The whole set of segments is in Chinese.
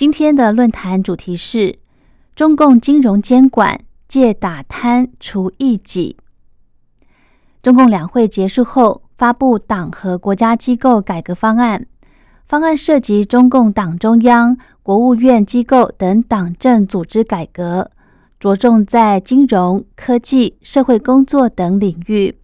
今天的论坛主题是中共金融监管借打贪除异己。中共两会结束后，发布党和国家机构改革方案，方案涉及中共党中央、国务院机构等党政组织改革，着重在金融、科技、社会工作等领域。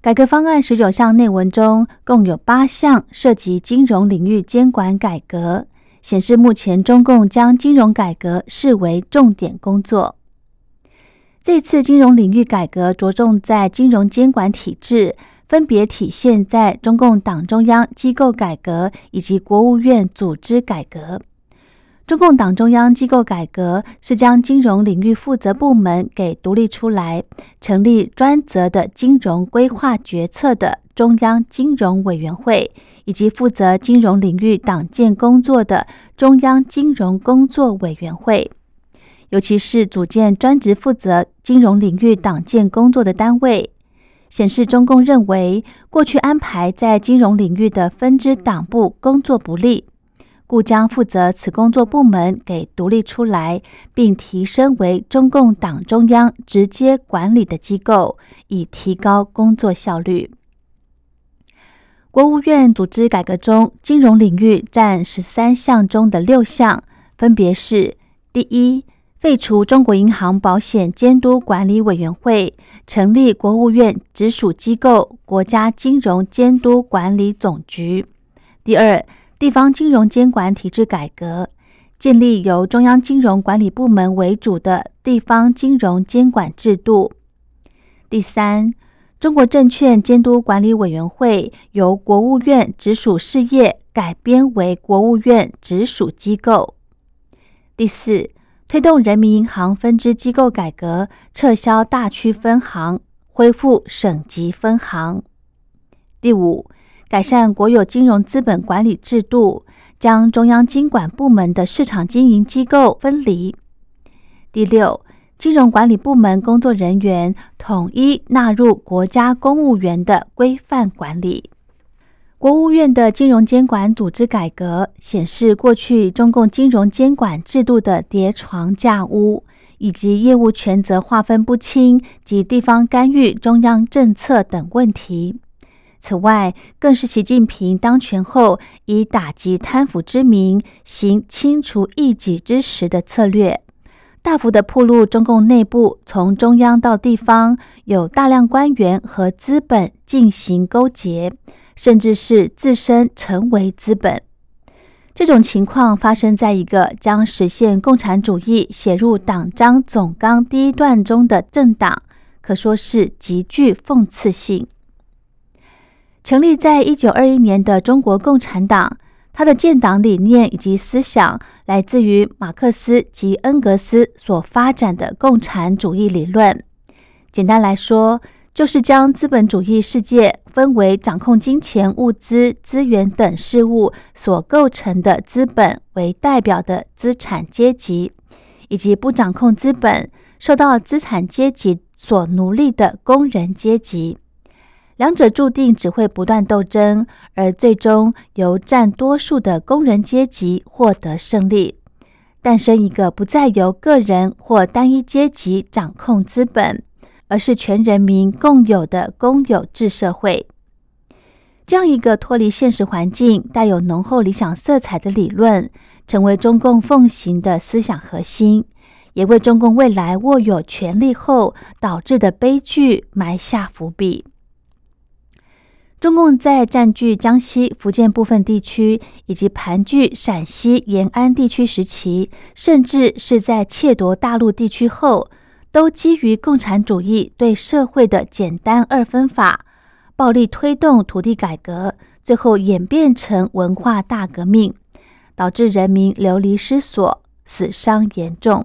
改革方案十九项内文中，共有八项涉及金融领域监管改革，显示目前中共将金融改革视为重点工作。这次金融领域改革着重在金融监管体制，分别体现在中共党中央机构改革以及国务院组织改革。中共党中央机构改革是将金融领域负责部门给独立出来，成立专责的金融规划决策的中央金融委员会，以及负责金融领域党建工作的中央金融工作委员会。尤其是组建专职负责金融领域党建工作的单位，显示中共认为过去安排在金融领域的分支党部工作不力。故将负责此工作部门给独立出来，并提升为中共党中央直接管理的机构，以提高工作效率。国务院组织改革中，金融领域占十三项中的六项，分别是：第一，废除中国银行保险监督管理委员会，成立国务院直属机构国家金融监督管理总局；第二，地方金融监管体制改革，建立由中央金融管理部门为主的地方金融监管制度。第三，中国证券监督管理委员会由国务院直属事业改编为国务院直属机构。第四，推动人民银行分支机构改革，撤销大区分行，恢复省级分行。第五。改善国有金融资本管理制度，将中央经管部门的市场经营机构分离。第六，金融管理部门工作人员统一纳入国家公务员的规范管理。国务院的金融监管组织改革显示，过去中共金融监管制度的叠床架屋，以及业务权责划分不清及地方干预中央政策等问题。此外，更是习近平当权后以打击贪腐之名行清除异己之实的策略，大幅的铺露中共内部从中央到地方有大量官员和资本进行勾结，甚至是自身成为资本。这种情况发生在一个将实现共产主义写入党章总纲第一段中的政党，可说是极具讽刺性。成立在一九二一年的中国共产党，他的建党理念以及思想来自于马克思及恩格斯所发展的共产主义理论。简单来说，就是将资本主义世界分为掌控金钱、物资、资源等事物所构成的资本为代表的资产阶级，以及不掌控资本、受到资产阶级所奴隶的工人阶级。两者注定只会不断斗争，而最终由占多数的工人阶级获得胜利，诞生一个不再由个人或单一阶级掌控资本，而是全人民共有的公有制社会。这样一个脱离现实环境、带有浓厚理想色彩的理论，成为中共奉行的思想核心，也为中共未来握有权力后导致的悲剧埋下伏笔。中共在占据江西、福建部分地区，以及盘踞陕西延安地区时期，甚至是在窃夺大陆地区后，都基于共产主义对社会的简单二分法，暴力推动土地改革，最后演变成文化大革命，导致人民流离失所，死伤严重。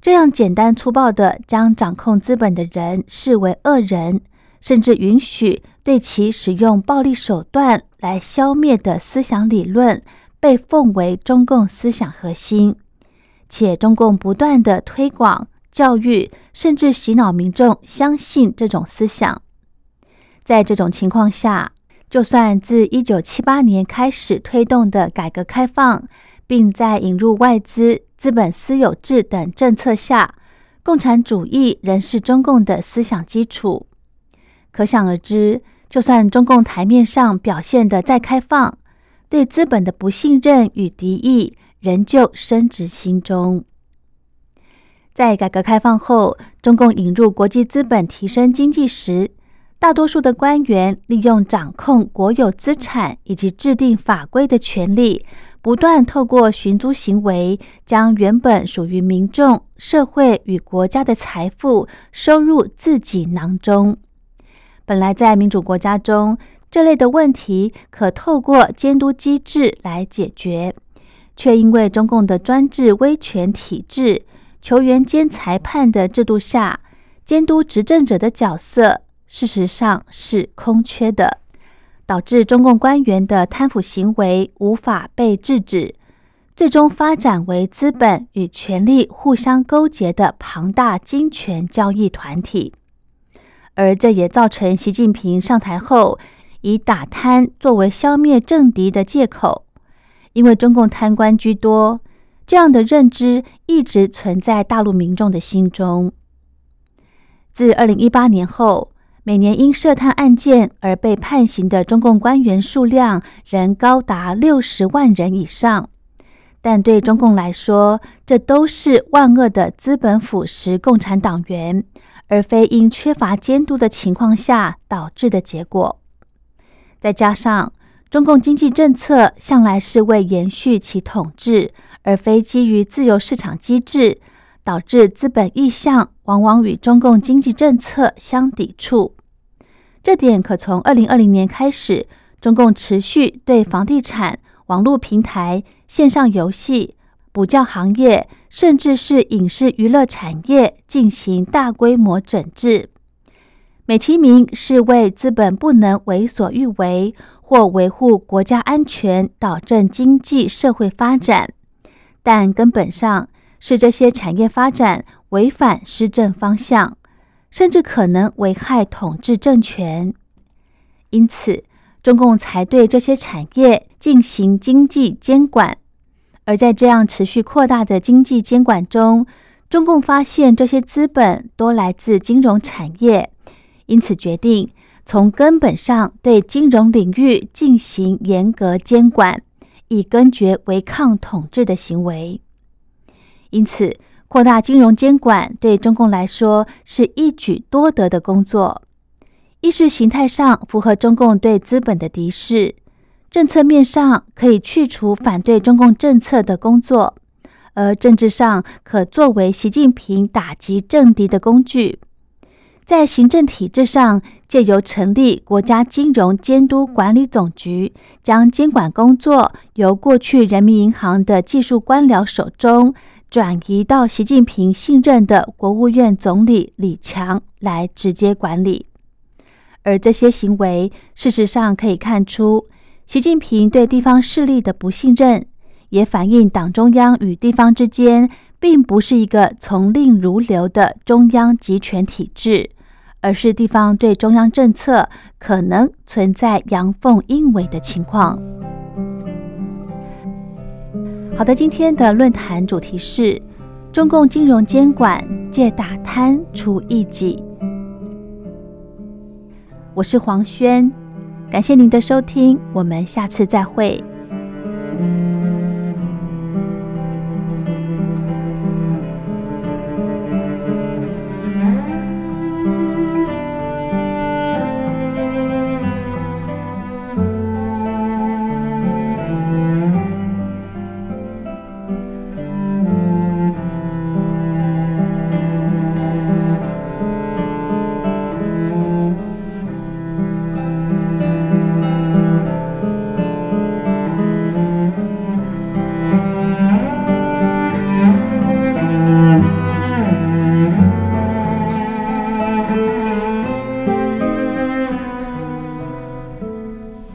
这样简单粗暴的将掌控资本的人视为恶人，甚至允许对其使用暴力手段来消灭的思想理论，被奉为中共思想核心，且中共不断的推广、教育，甚至洗脑民众相信这种思想。在这种情况下，就算自一九七八年开始推动的改革开放，并在引入外资。资本私有制等政策下，共产主义仍是中共的思想基础。可想而知，就算中共台面上表现的再开放，对资本的不信任与敌意仍旧深植心中。在改革开放后，中共引入国际资本提升经济时，大多数的官员利用掌控国有资产以及制定法规的权利。不断透过寻租行为，将原本属于民众、社会与国家的财富收入自己囊中。本来在民主国家中，这类的问题可透过监督机制来解决，却因为中共的专制威权体制、球员兼裁判的制度下，监督执政者的角色事实上是空缺的。导致中共官员的贪腐行为无法被制止，最终发展为资本与权力互相勾结的庞大金权交易团体，而这也造成习近平上台后以打贪作为消灭政敌的借口，因为中共贪官居多，这样的认知一直存在大陆民众的心中。自二零一八年后。每年因涉贪案件而被判刑的中共官员数量仍高达六十万人以上，但对中共来说，这都是万恶的资本腐蚀共产党员，而非因缺乏监督的情况下导致的结果。再加上中共经济政策向来是为延续其统治，而非基于自由市场机制。导致资本意向往往与中共经济政策相抵触，这点可从二零二零年开始，中共持续对房地产、网络平台、线上游戏、补教行业，甚至是影视娱乐产业进行大规模整治，美其名是为资本不能为所欲为，或维护国家安全、导正经济社会发展，但根本上。是这些产业发展违反施政方向，甚至可能危害统治政权，因此中共才对这些产业进行经济监管。而在这样持续扩大的经济监管中，中共发现这些资本多来自金融产业，因此决定从根本上对金融领域进行严格监管，以根绝违抗统治的行为。因此，扩大金融监管对中共来说是一举多得的工作。意识形态上符合中共对资本的敌视，政策面上可以去除反对中共政策的工作，而政治上可作为习近平打击政敌的工具。在行政体制上，借由成立国家金融监督管理总局，将监管工作由过去人民银行的技术官僚手中。转移到习近平信任的国务院总理李强来直接管理，而这些行为事实上可以看出，习近平对地方势力的不信任，也反映党中央与地方之间并不是一个从令如流的中央集权体制，而是地方对中央政策可能存在阳奉阴违的情况。好的，今天的论坛主题是中共金融监管借打贪除异己。我是黄轩，感谢您的收听我们下次再会。